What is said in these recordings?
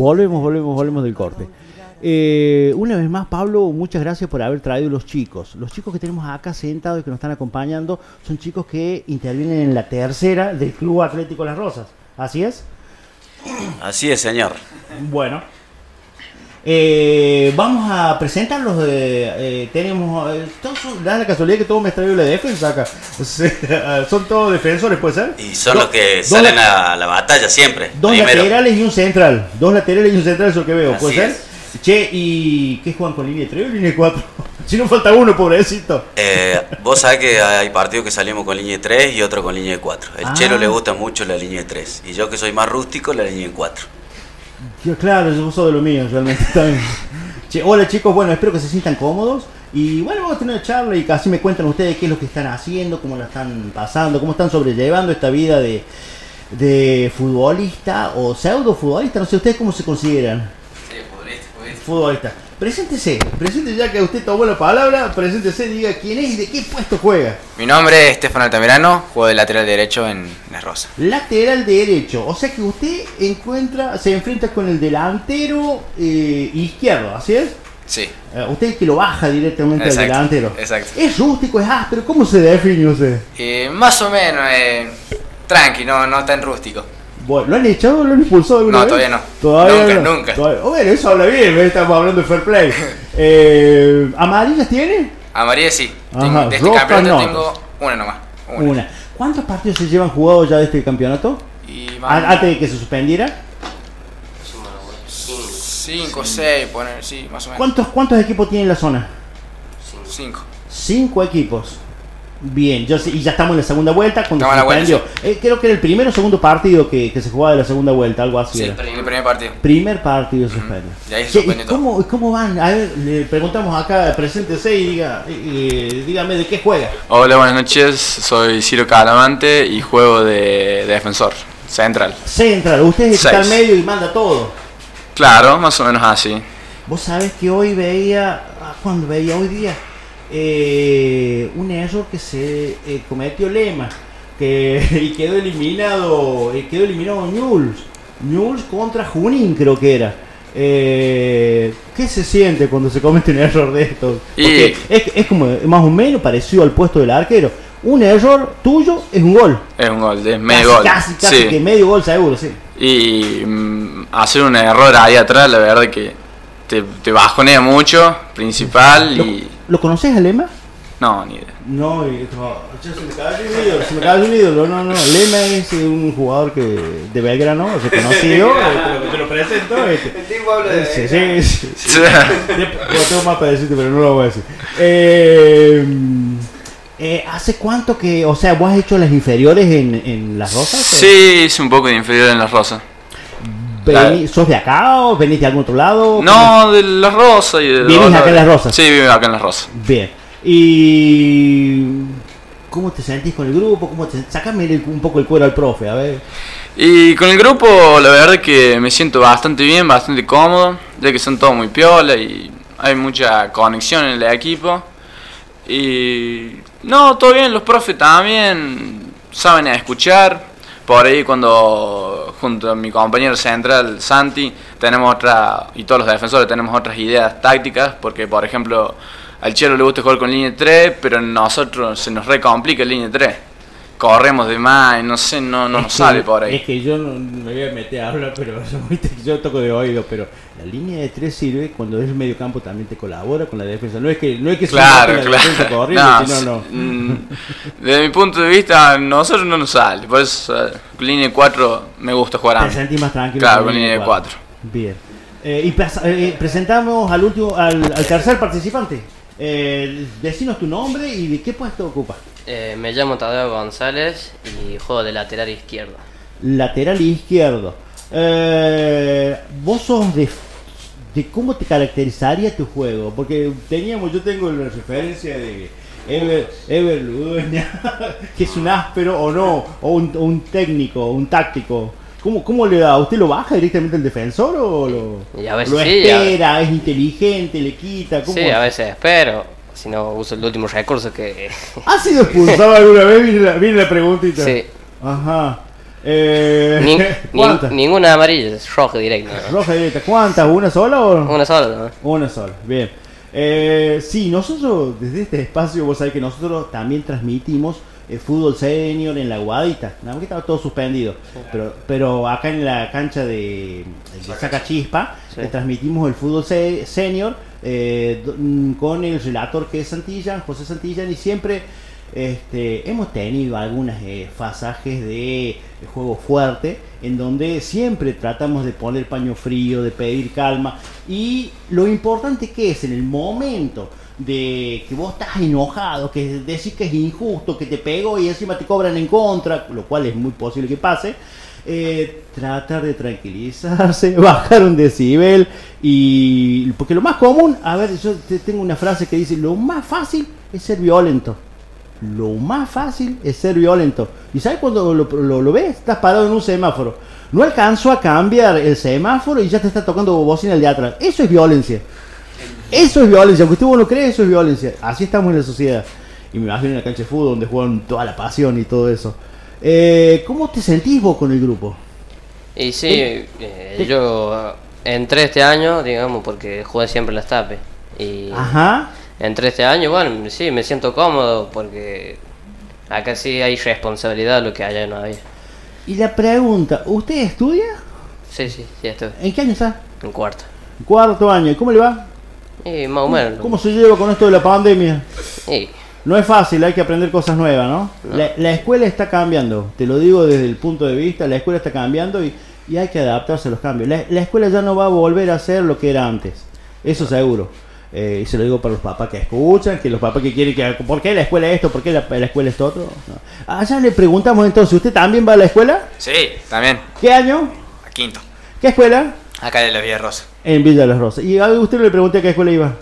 volvemos, volvemos, volvemos del corte. Eh, una vez más, Pablo, muchas gracias por haber traído los chicos. Los chicos que tenemos acá sentados y que nos están acompañando son chicos que intervienen en la tercera del Club Atlético Las Rosas. ¿Así es? Así es, señor. Bueno, eh, vamos a presentarlos. De, eh, tenemos. Eh, todos da la casualidad que todos me traído la defensa acá. son todos defensores, ¿puede ser? Y son Do- los que salen la- a la batalla siempre. Dos primero. laterales y un central. Dos laterales y un central, eso que veo, Así ¿puede ser? es. Che, ¿y qué juegan con línea 3 o línea 4? si no falta uno, pobrecito. Eh, vos sabés que hay partidos que salimos con línea de 3 y otro con línea de 4. El Ah. Chelo le gusta mucho la línea de 3. Y yo que soy más rústico, la línea de 4. Yo, claro, yo soy de lo mío, realmente también. Che, hola chicos, bueno, espero que se sientan cómodos. Y bueno, vamos a tener una charla y casi me cuentan ustedes qué es lo que están haciendo, cómo la están pasando, cómo están sobrellevando esta vida de, de futbolista o pseudo futbolista, no sé ustedes cómo se consideran. Futbolista. Preséntese, preséntese ya que usted tomó la palabra, preséntese, diga quién es y de qué puesto juega. Mi nombre es Estefano Altamirano, juego de lateral derecho en La Rosa. Lateral derecho, o sea que usted encuentra, se enfrenta con el delantero eh, izquierdo, ¿así es? Sí, Eh, usted que lo baja directamente Exacto, al delantero. exacto. Es rústico, es áspero, ¿cómo se define usted? Eh, más o menos, eh, tranqui, no, no tan rústico. Bueno, ¿Lo han echado? ¿Lo han expulsado alguna No, vez? todavía no. Todavía Nunca, no. nunca. Todavía- oh, bueno, eso habla bien, estamos hablando de fair play. Eh, ¿Amarillas tiene? A María sí, Ajá, de este campeonato no. tengo una nomás. Una. Una. ¿Cuántos partidos se llevan jugados ya de este campeonato? Y A- más Antes de que se suspendiera. cinco, seis, poner, sí, más o menos. ¿Cuántos, ¿Cuántos equipos tiene la zona? Cinco. Cinco equipos. Bien, yo sé- y ya estamos en la segunda vuelta cuando Estamos se en la vuelta, suspendió. Eh, creo que era el primero o segundo partido que, que se jugaba de la segunda vuelta, algo así. Sí, era. el primer partido. Primer partido. Y ahí se Che, suspendió ¿y todo. ¿cómo, ¿Cómo van? A ver, le preguntamos acá, preséntese y diga, eh, dígame de qué juega. Hola, buenas noches. Soy Ciro Calamante y juego de, de defensor central. Central, usted es el que está al medio y manda todo. Claro, más o menos así. Vos sabés que hoy veía, ah, cuando veía hoy día, eh, un error que se eh, cometió Lema, que y quedó eliminado, eh, quedó eliminado Newell's, Newell's contra Junín creo que era. Eh, ¿Qué se siente cuando se comete un error de estos? Porque Y- es, es como más o menos parecido al puesto del arquero. Un error tuyo es un gol. Es un gol, es Casi, medio gol. Casi, casi Sí. que medio gol seguro, sí. Y mm, hacer un error ahí atrás, la verdad que te, te bajonea mucho, principal ¿Lo, y... ¿lo conoces a Lema? No, ni idea. No, y- no, se me un ídolo, se me cayó un ídolo, no, no, Lema es un jugador que de Belgrano, reconocido, eh, te, lo, te lo presento. este. Sí, sí, sí, sí. Después tengo más para decirte, pero no lo voy a decir. Eh, eh, ¿Hace cuánto que, o sea, vos has hecho las inferiores en, en Las Rosas? o? Sí, hice un poco de inferior en las rosas. Vení- ¿Sos de acá o venís de algún otro lado? No, de las rosas y de... ¿Vivís acá en Las Rosas? Sí, vivo acá en las rosas. Bien. ¿Y cómo te sentís con el grupo? ¿Cómo te... Sácame el- un poco el cuero al profe, a ver. Y con el grupo, la verdad que me siento bastante bien, bastante cómodo, ya que son todos muy piola y hay mucha conexión en el equipo. Y no, todo bien, los profes también saben escuchar. Por ahí cuando junto a mi compañero central Santi tenemos otra, y todos los defensores tenemos otras ideas tácticas, porque por ejemplo al Chelo le gusta jugar con línea 3, pero a nosotros se nos recomplica línea 3. Corremos de más y no sé, no, no nos que- sale por ahí. Es que yo no me voy a meter a hablar, pero yo toco de oído, pero la línea de tres sirve cuando es el medio campo también te colabora con la defensa. No es que no es que Claro, la defensa claro. corriendo, No, sino no. mm, Desde mi punto de vista, nosotros no nos sale. Por eso, eh, línea 4 me gusta jugar a Te mí. sentís más tranquilo. Claro, con línea de 4. Bien. Eh, y pas- eh, presentamos al último, al, al tercer participante. Eh, decinos tu nombre y de qué puesto ocupa. Eh, me llamo Tadeo González y juego de lateral izquierdo. Lateral izquierdo. Eh, vos sos de, de cómo te caracterizaría tu juego, porque teníamos, yo tengo la referencia de Ever, Ever Ludueña, que es un áspero o no, o un, o un técnico, un táctico. ¿Cómo, ¿Cómo le da? ¿Usted lo baja directamente el defensor o lo, Y a veces lo sí, a espera? ¿Es inteligente? ¿Le quita? ¿Cómo Sí, a veces espero, si no uso el último recurso que... ¿Ha sido expulsado alguna vez? Viene la, viene la preguntita. sí, Ajá. Eh, ninguna amarilla, es roja directa. ¿no? Roja directa. ¿Cuántas? ¿Una sola o...? Una sola, ¿no? Una sola, bien. Eh, sí, nosotros desde este espacio, vos sabés que nosotros también transmitimos el fútbol senior en la Guadita, nada más que estaba todo suspendido, pero, pero acá en la cancha de, de Saca Chispa. Sí. eh, transmitimos el fútbol se- senior eh, mm, con el relator que es Santillán, José Santillán, y siempre este, hemos tenido algunos pasajes de juego fuerte en donde siempre tratamos de poner paño frío, de pedir calma. Y lo importante que es en el momento de que vos estás enojado, que decís que es injusto, que te pegó y encima te cobran en contra, lo cual es muy posible que pase, eh, tratar de tranquilizarse, bajar un decibel y porque lo más común, a ver, yo te- tengo una frase que dice, lo más fácil es ser violento. Lo más fácil es ser violento. ¿Y sabes cuando lo ves? Estás parado en un semáforo. No alcanzó a cambiar el semáforo y ya te está tocando bocina el de atrás. Eso es violencia. Eso es violencia. Aunque usted no cree, eso es violencia. Así estamos en la sociedad. Y me imagino en la cancha de fútbol donde juegan toda la pasión y todo eso. Eh, ¿Cómo te sentís vos con el grupo? Y sí, eh, yo entré este año, digamos, porque jugué siempre las tapes. Y Ajá. entré este año, bueno, sí, me siento cómodo porque acá sí hay responsabilidad, lo que allá no había. Y la pregunta, ¿usted estudia? Sí, sí, sí, estoy ¿En qué año está? en cuarto. Cuarto año. ¿Y cómo le va? Y más o menos. ¿Cómo se lleva con esto de la pandemia? No es fácil, hay que aprender cosas nuevas, ¿no? La, la escuela está cambiando, te lo digo desde el punto de vista, la escuela está cambiando y, y hay que adaptarse a los cambios. La, la escuela ya no va a volver a ser lo que era antes, eso seguro. Eh, y se lo digo para los papás que escuchan, que los papás que quieren que... ¿Por qué la escuela esto? ¿Por qué la, la escuela esto otro? No. Allá le preguntamos entonces, ¿usted también va a la escuela? Sí, también. ¿Qué año? A quinto. ¿Qué escuela? Acá de la Villa Rosa. En Villa de las Rosas. Y a usted le pregunté a qué escuela iba.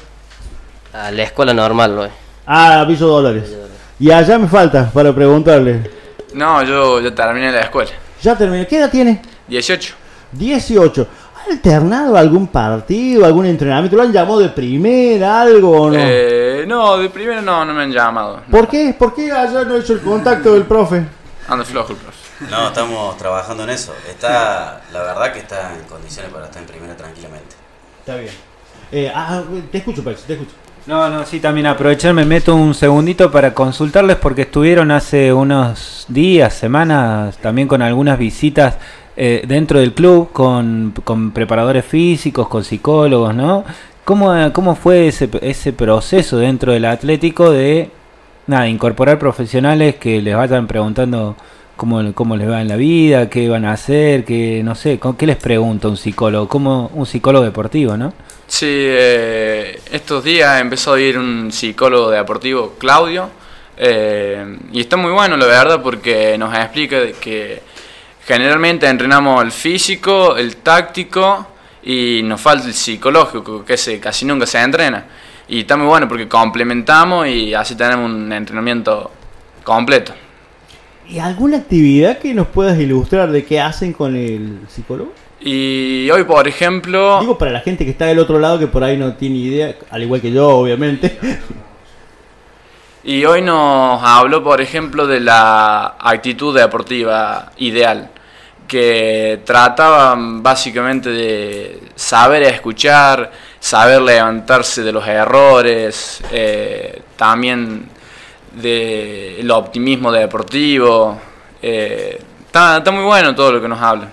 a la escuela normal, ¿no? Ah, Villa Dolores. Y allá me falta para preguntarle. No, yo ya terminé la escuela. Ya terminé. ¿Qué edad tiene? 18. 18. ¿Ha alternado algún partido, algún entrenamiento? ¿Lo han llamado de primera, algo o no? Eh, no, de primero no, no me han llamado. ¿Por qué? ¿Por qué allá no ha hecho el contacto del profe? Ando flojo el profe. No, estamos trabajando en eso. Está, la verdad que está en condiciones para estar en primera tranquilamente. Está bien. Eh, ah, te escucho, Pex, te escucho. No, no, sí, también aprovechar, me meto un segundito para consultarles porque estuvieron hace unos días, semanas, también con algunas visitas eh, dentro del club, con, con preparadores físicos, con psicólogos, ¿no? ¿Cómo, cómo fue ese, ese proceso dentro del Atlético de, nada, incorporar profesionales que les vayan preguntando cómo, cómo les va en la vida, qué van a hacer, qué, no sé, ¿qué les pregunta un psicólogo? Como un psicólogo deportivo, ¿no? Sí, eh, estos días empezó a ir un psicólogo deportivo, Claudio, eh, y está muy bueno, la verdad, porque nos explica que generalmente entrenamos el físico, el táctico y nos falta el psicológico, que ese casi nunca se entrena. Y está muy bueno porque complementamos y así tenemos un entrenamiento completo. ¿Y alguna actividad que nos puedas ilustrar de qué hacen con el psicólogo? Y hoy, por ejemplo... Digo para la gente que está del otro lado que por ahí no tiene idea, al igual que yo, obviamente. Y hoy nos habló, por ejemplo, de la actitud deportiva ideal, que trataba básicamente de saber escuchar, saber levantarse de los errores, eh, también del optimismo deportivo. eh, está, está muy bueno todo lo que nos habla.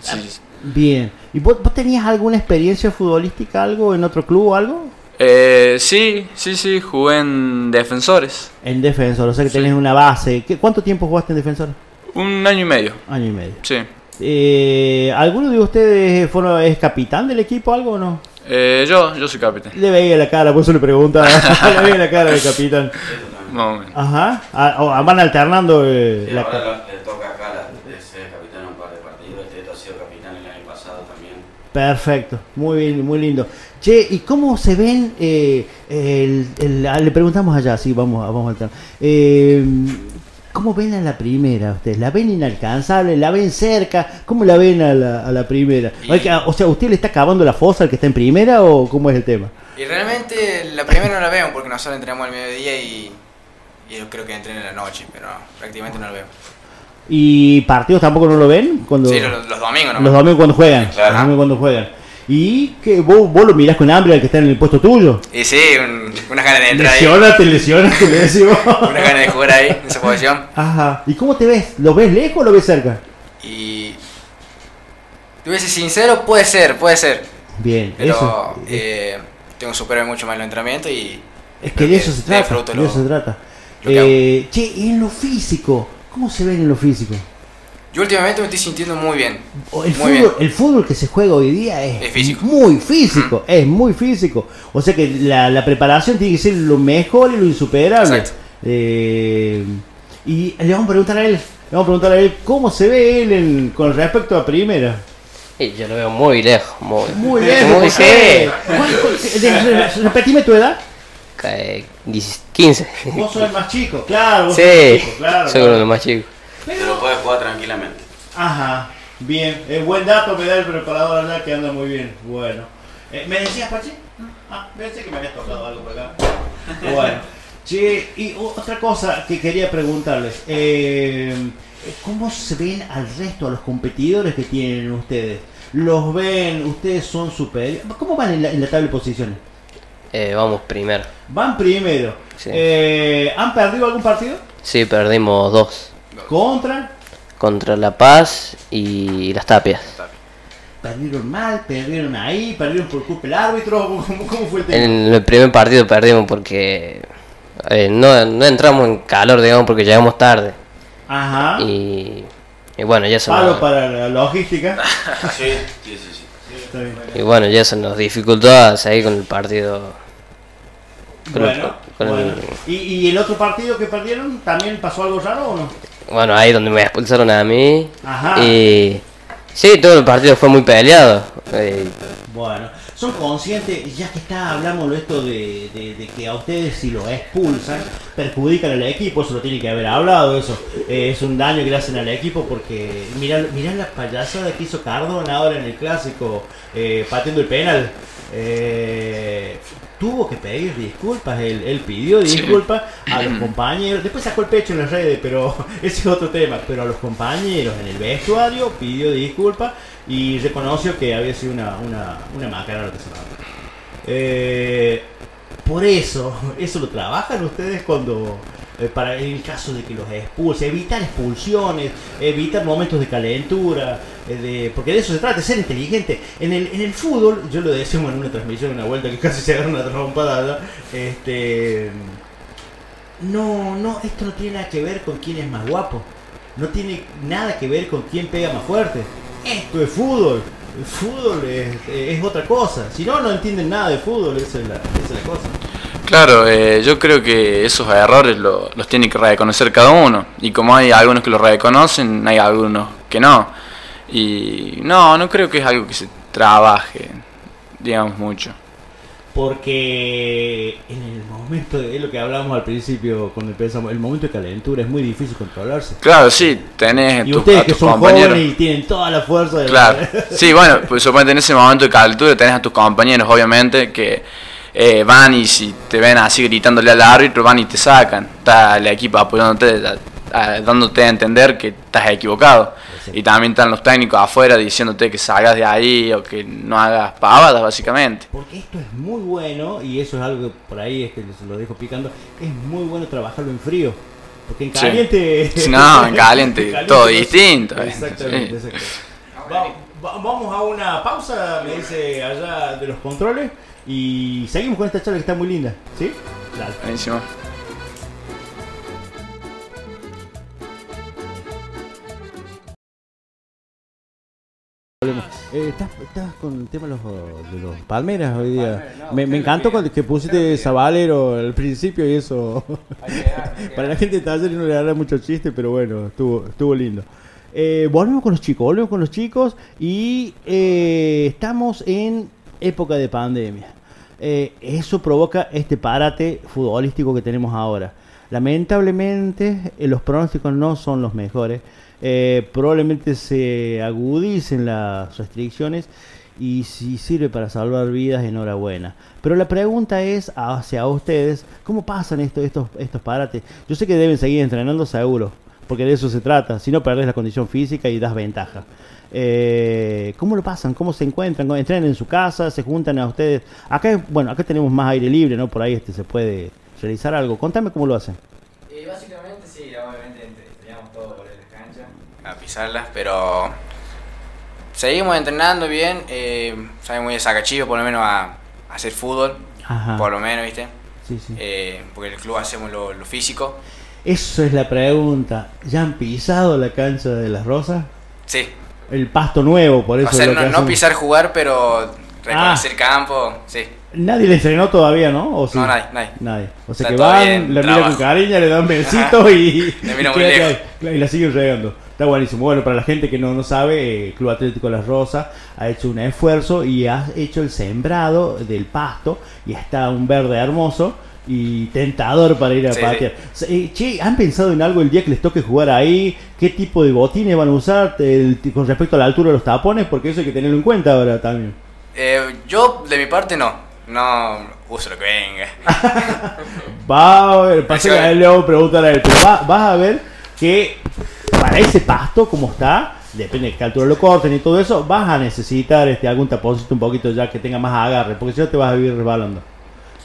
Sí. Bien. ¿Y vos, vos tenías alguna experiencia futbolística, algo en otro club o algo? Eh, sí, sí, sí, jugué en Defensores. En Defensor, o sea que tenés una base. ¿Qué- ¿Cuánto tiempo jugaste en Defensor? Un año y medio, Año y medio. sí. Eh, ¿Alguno de ustedes fueron, es capitán del equipo algo o no? Eh, yo, yo soy capitán. Le veía la cara, por eso le preguntaba. le veía la cara del capitán. Más o menos. Ajá. Ah, oh, van alternando eh, la ca- le toca acá la, de ser capitán en un par de partidos. Este ha sido capitán el año pasado también. Perfecto, muy bien, muy lindo. Che, ¿y cómo se ven? eh, el, el- ah, le preguntamos allá, sí, vamos, a- vamos a estar. Eh, ¿Cómo ven a la primera ustedes? ¿La ven inalcanzable? ¿La ven cerca? ¿Cómo la ven a la, a la primera? O sea, ¿usted le está cavando la fosa al que está en primera o cómo es el tema? Y realmente la primera no la veo porque nosotros entrenamos al mediodía y, y yo creo que entreno en la noche, pero prácticamente no la veo. ¿Y partidos tampoco no lo ven? Cuando, Sí, los, los domingos, ¿no? los domingos cuando juegan. Claro. Los domingos cuando juegan. ¿Y que vos, vos lo mirás con hambre al que está en el puesto tuyo? Y sí, un- unas ganas de entrar ahí. Lesionate, lesionate. Unas ganas de jugar ahí, en esa posición. Ajá. ¿Y cómo te ves? ¿Lo ves lejos o lo ves cerca? Y. Te voy sincero, puede ser, puede ser. Bien, Pero eso. eh, tengo que superar mucho más el entrenamiento y. Es que de eso se trata. De lo- eso se trata. Eh, che, y en lo físico, ¿cómo se ven en lo físico? Yo últimamente me estoy sintiendo muy bien. O El Muy fútbol, bien. el fútbol que se juega hoy día es, Es físico. muy físico, es muy físico. O sea que la, la preparación tiene que ser lo mejor y lo insuperable. Eh, y le vamos a preguntar a él, le vamos a preguntar a él cómo se ve él en- con respecto a primera. Yo lo veo muy lejos, muy, Muy bien, muy ¿por sí. qué? ¿Cuál- cuál- de- re- Repetime tu edad. Eh, 10, 15. Vos sos el más chico, claro. Vos Sí, sos el más chico, claro. soy uno de los más chicos. Pero puede jugar tranquilamente. Ajá, bien. Eh, buen dato me da el preparador allá que anda muy bien. Bueno. Eh, ¿Me decías, Pachi? Ah, pensé que me habías tocado algo por acá. Bueno. Che, y otra cosa que quería preguntarles. Eh, ¿Cómo se ven al resto, a los competidores que tienen ustedes? ¿Los ven? ¿Ustedes son superiores? ¿Cómo van en la, en la tabla de posiciones? Eh, vamos primero. Van primero. Sí. Eh, ¿Han perdido algún partido? Sí, perdimos dos. ¿Contra? Contra La Paz y Las Tapias. ¿Perdieron mal? ¿Perdieron ahí? ¿Perdieron por culpa del árbitro? ¿Cómo, cómo fue el tema? En el primer partido perdimos porque eh, no, no entramos en calor, digamos, porque llegamos tarde. Ajá. Y, y bueno, ya eso Palo para la logística. Sí, sí, sí. sí. Está bien. y bueno, ya eso nos dificultó a seguir con el partido. Con el- Bueno, el- bueno. ¿Y, ¿Y el otro partido que perdieron también pasó algo raro o no? bueno, ahí donde me expulsaron a mí. Ajá. Y sí, todo el partido fue muy peleado. Eh, Bueno, son conscientes, ya que está, hablamos de esto de, de- que a ustedes si lo expulsan, perjudican al equipo, eso lo tiene que haber hablado, eso Eh, es un daño que le hacen al equipo porque mirá, mirá la payasada que hizo Cardona ahora en el clásico, eh, pateando el penal. Eh, tuvo que pedir disculpas, él, él pidió Sí. disculpas a los compañeros, después sacó el pecho en las redes, pero ese es otro tema, pero a los compañeros en el vestuario pidió disculpas y reconoció que había sido una, una, una macana lo que se. Eh, por eso, eso lo trabajan ustedes cuando, eh, para en el caso de que los expulsen, evitar expulsiones, evitar momentos de calentura, eh, de, porque de eso se trata, ser inteligente. En el, en el fútbol, yo lo decíamos en una transmisión, una vuelta que casi se agarra una trompada este, no, no, esto no tiene nada que ver con quién es más guapo, no tiene nada que ver con quién pega más fuerte. Esto es fútbol. El fútbol es, es otra cosa. Si no, no entienden nada de fútbol. Esa es la, esa es la cosa. Claro, eh, yo creo que esos errores lo- los tiene que reconocer cada uno. Y como hay algunos que los reconocen, hay algunos que no. Y no, no creo que es algo que se trabaje, digamos, mucho. Porque en el momento, de, lo que hablábamos al principio cuando empezamos, el momento de calentura es muy difícil controlarse. Claro, sí, tenés Y tu- ustedes a que tus son compañeros. jóvenes y tienen toda la fuerza de Claro, sí, bueno, pues suponete en ese momento de calentura tenés a tus compañeros, obviamente, que eh, van y si te ven así gritándole al árbitro, van y te sacan. Está el equipo apoyándote, dándote a entender que estás equivocado. Y también están los técnicos afuera diciéndote que salgas de ahí o que no hagas pavadas, básicamente. Porque esto es muy bueno, y eso es algo que por ahí es que se lo dejo picando, es muy bueno trabajarlo en frío. Porque en caliente... Sí, no, en caliente, todo no- distinto, eh. Exactamente, Sí. exactamente. Va- va- vamos a una pausa, me dice allá de los controles, y seguimos con esta charla que está muy linda. ¿Sí? Dale. Buenísimo. Volvemos. Eh, ¿estás, estás con el tema de los, de los palmeras hoy día. me, me encantó cuando que pusiste Sabalero al principio y eso. Para la gente de taller no le dará mucho chiste, pero bueno, estuvo, estuvo lindo. Eh, volvemos con los chicos, volvemos con los chicos y eh, estamos en época de pandemia. Eh, eso provoca este parate futbolístico que tenemos ahora. Lamentablemente eh, los pronósticos no son los mejores. Eh, probablemente se agudicen las restricciones y si sirve para salvar vidas, enhorabuena. Pero la pregunta es hacia ustedes, ¿cómo pasan esto, estos, estos parates? Yo sé que deben seguir entrenando seguro, porque de eso se trata. Si no, perdés la condición física y das ventaja. Eh, ¿Cómo lo pasan? ¿Cómo se encuentran? ¿Entrenan en su casa? ¿Se juntan a ustedes? Acá, bueno, acá tenemos más aire libre, ¿no? Por ahí este se puede realizar algo. Contame cómo lo hacen. Y básicamente sí, obviamente entrenamos todo por las canchas. A pisarlas, pero seguimos entrenando bien. Eh, sabemos muy de sacachivo, por lo menos a, a hacer fútbol. Ajá. Por lo menos, ¿viste? Sí, sí. Eh, porque en el club hacemos lo, lo físico. Eso es la pregunta. ¿Ya han pisado la cancha de las rosas? Sí. El pasto nuevo, por eso O sea, es lo no, pisar jugar, pero reconocer campo, sí. Nadie le entrenó todavía, ¿no? ¿O sí? No, nadie, nadie. Nadie. O sea Está que van, bien, la miran con cariño, le dan besitos y, Le miran y muy lejos. y la siguen regando. Está buenísimo. Bueno, para la gente que no, no sabe, eh, Club Atlético Las Rosas ha hecho un esfuerzo y ha hecho el sembrado del pasto y está un verde hermoso y tentador para ir a Sí, patear. Che, ¿han pensado en algo el día que les toque jugar ahí? ¿Qué tipo de botines van a usar el- con respecto a la altura de los tapones? Porque eso hay que tenerlo en cuenta ahora también. Eh, yo, de mi parte, no. No uso lo que venga. Va a ver, pasa que a él a preguntar a él, pero va- vas a ver que para ese pasto como está, depende de qué altura lo corten y todo eso, vas a necesitar este algún taponcito un poquito ya que tenga más agarre, porque si no te vas a vivir resbalando.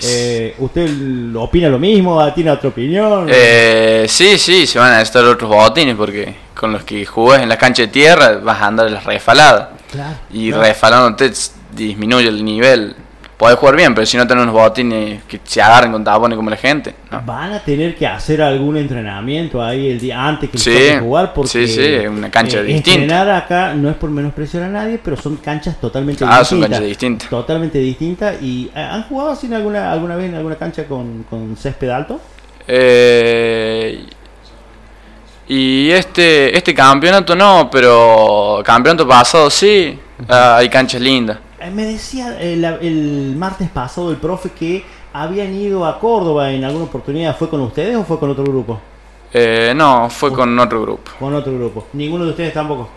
Eh, ¿Usted opina lo mismo? ¿Tiene otra opinión? Eh, sí, sí, se van a necesitar otros botines porque con los que jugás en la cancha de tierra vas a andar resfalada. Claro, Y claro. resfalándote disminuye el nivel. Podés jugar bien, pero si no tenés unos botines que se agarren con tapones como la gente. ¿no? Van a tener que hacer algún entrenamiento ahí el día antes que Sí, jugar porque sí, sí, una cancha distinta. Entrenar acá no es por menospreciar a nadie, pero son canchas totalmente Ah, son distintas. canchas distintas. Totalmente distintas. ¿Y eh, han jugado así alguna alguna vez en alguna cancha con, con césped alto? Eh, y este este campeonato no, pero campeonato pasado sí. Ah, hay canchas lindas. Eh, me decía eh, el martes pasado el profe que habían ido a Córdoba en alguna oportunidad. ¿Fue con ustedes o fue con otro grupo? Eh, no, fue con otro grupo. Con otro grupo. ¿Ninguno de ustedes tampoco?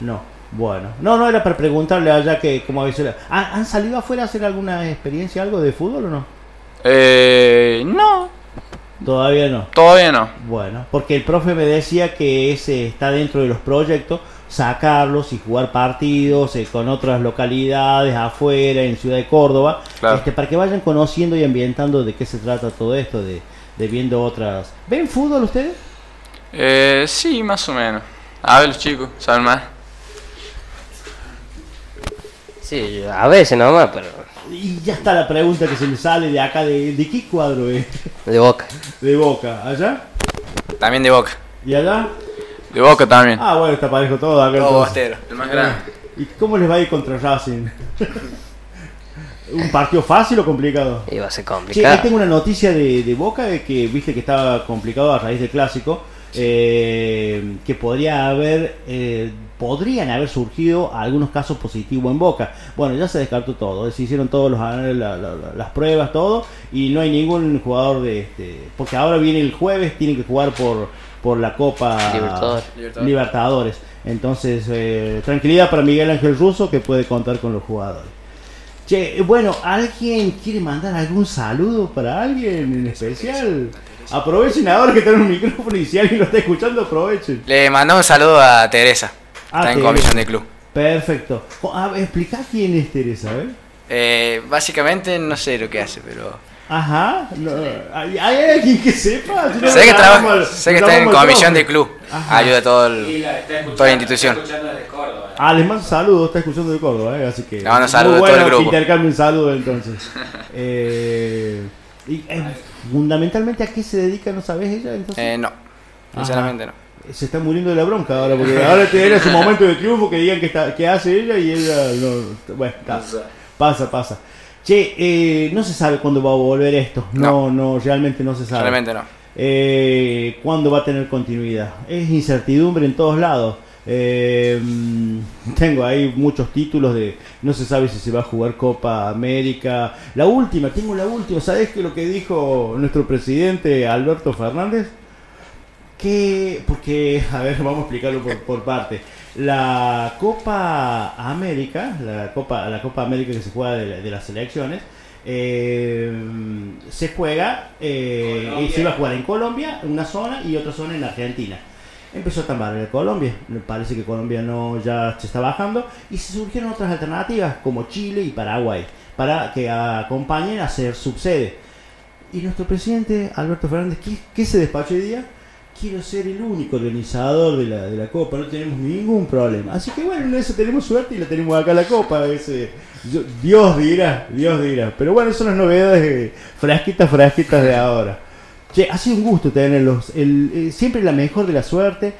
No. Bueno. No, no era para preguntarle allá que como sido- ¿Han, han salido afuera a hacer alguna experiencia, algo de fútbol o no? Eh, no, Todavía no. todavía no. Bueno, porque el profe me decía que ese está dentro de los proyectos, sacarlos y jugar partidos eh, con otras localidades afuera, en Ciudad de Córdoba, Claro. este, para que vayan conociendo y ambientando de qué se trata todo esto, de, de viendo otras... ¿Ven fútbol ustedes? Eh, sí, más o menos. A ver los chicos, ¿saben más? Sí, a veces nomás, pero Y ya está la pregunta que se me sale de acá, de, ¿de qué cuadro es? de boca. De Boca, ¿allá? También de boca. ¿Y allá? De Boca también. Ah, bueno, está parejo todo acá. Todo bostero. El más grande. ¿Y cómo les va a ir contra Racing? ¿Un partido fácil o complicado? Iba a ser Sí, ahí complicado. tengo una noticia de, de Boca de que viste que estaba complicado a raíz del clásico, eh, que podría haber, eh, podrían haber surgido algunos casos positivos en Boca. Bueno, ya se descartó todo, se hicieron todos los la- la- la- las pruebas, todo, y no hay ningún jugador de este, porque ahora viene el jueves, tienen que jugar por por la Copa Libertadores. Libertadores. Entonces, eh, tranquilidad para Miguel Ángel Russo que puede contar con los jugadores. Che, bueno, ¿alguien quiere mandar algún saludo para alguien en especial? Aprovechen ahora que tienen un micrófono y si alguien lo está escuchando, aprovechen. Le mandamos un saludo a Teresa. Ah, está en comisión de club. Perfecto. Jo, A ver, explica quién es Teresa, ¿eh? Eh, básicamente no sé lo que hace, pero. Ajá. no, ¿hay, hay alguien que sepa? Si no, sé que, trabaja, sé está en comisión de club. Ajá. Ayuda a todo el, toda la institución. Ah, les mando saludos, está escuchando de Córdoba, ¿eh? así que. Le mando muy saludos a todo bueno el grupo. intercambien saludos entonces. eh, y, eh, fundamentalmente, ¿a qué se dedica? ¿No sabes ella? Entonces? Eh, no, sinceramente no. Se está muriendo de la bronca ahora, porque ahora tiene su momento de triunfo que digan que, está, que hace ella y ella no. Bueno, está. pasa, pasa. Che, eh, no se sabe cuándo va a volver esto. No, no, realmente no se sabe. Realmente no. Eh, ¿Cuándo va a tener continuidad? Es incertidumbre en todos lados. Eh, tengo ahí muchos títulos de no se sabe si se va a jugar Copa América. La última, tengo la última. ¿Sabes qué lo que dijo nuestro presidente Alberto Fernández? Que, porque, a ver, vamos a explicarlo por, por parte. La Copa América, la Copa, la Copa América que se juega de, la- de las selecciones, eh, se juega, eh, y se iba a jugar en Colombia, una zona y otra zona en Argentina. Empezó a tambalear Colombia. Parece que Colombia no ya se está bajando y se surgieron otras alternativas como Chile y Paraguay para que acompañen a ser subsede. Y nuestro presidente Alberto Fernández, ¿qué, qué se despachó hoy día? Quiero ser el único organizador de la, de la Copa, no tenemos ningún problema. Así que bueno, en eso tenemos suerte y la tenemos acá la Copa. Ese, Dios dirá, Dios dirá. Pero bueno, son las novedades frasquitas, frasquitas de ahora. Che, ha sido un gusto tenerlos. El, eh, siempre la mejor de la suerte.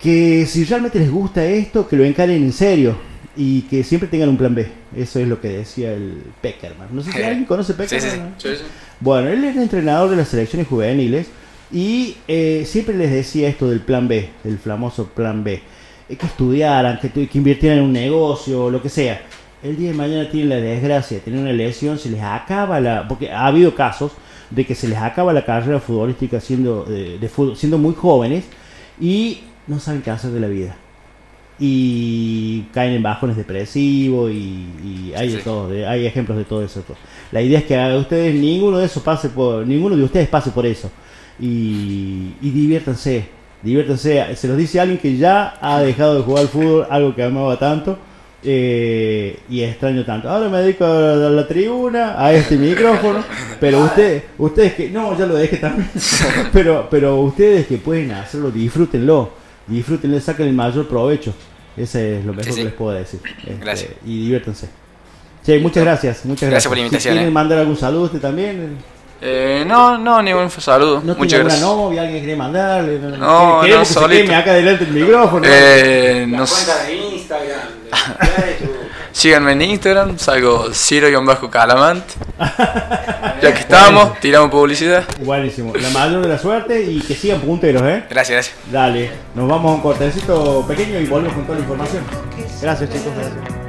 Que si realmente les gusta esto, que lo encaren en serio. Y que siempre tengan un plan B. Eso es lo que decía el Peckerman. No sé si alguien conoce Peckerman. Sí, sí. Bueno, él es entrenador de las selecciones juveniles. Y eh, siempre les decía esto del plan B, del famoso plan B. que estudiaran, que, que invirtieran en un negocio, lo que sea. El día de mañana tienen la desgracia de tener una lesión, se les acaba la. Porque ha habido casos de que se les acaba la carrera futbolística siendo, de, siendo muy jóvenes y no saben qué hacer de la vida. Y caen en bajones depresivos y, hay de todo, hay ejemplos de todo eso. La idea es que a ustedes ninguno de esos pase por, ninguno de ustedes pase por eso. Y, y diviértanse, diviértanse. Se los dice alguien que ya ha dejado de jugar al fútbol, algo que amaba tanto eh, y extraño tanto. Ahora me dedico a la, tribuna, a este micrófono, pero ustedes, ustedes que, no, ya lo dejé también, pero, pero ustedes que pueden hacerlo, disfrútenlo, disfrútenlo, saquen el mayor provecho. Ese es lo mejor que les puedo decir. Este, gracias. Y diviértanse. Sí, muchas gracias, muchas gracias. Gracias por la invitación. ¿Quieren eh. mandar algún saludo usted también? Eh, no, no, ningún saludo. ¿No Muchas gracias. novia, alguien quiere mandarle? No, no, no que acá delante el micrófono. Eh, no Instagram. Síganme en Instagram, salgo Ciro-Calamant. ya que estamos, tiramos publicidad. Buenísimo. La mayor de la suerte y que sigan punteros, ¿eh? Gracias, gracias. Dale, nos vamos a un cortecito pequeño y volvemos con toda la información. Gracias, chicos. Gracias.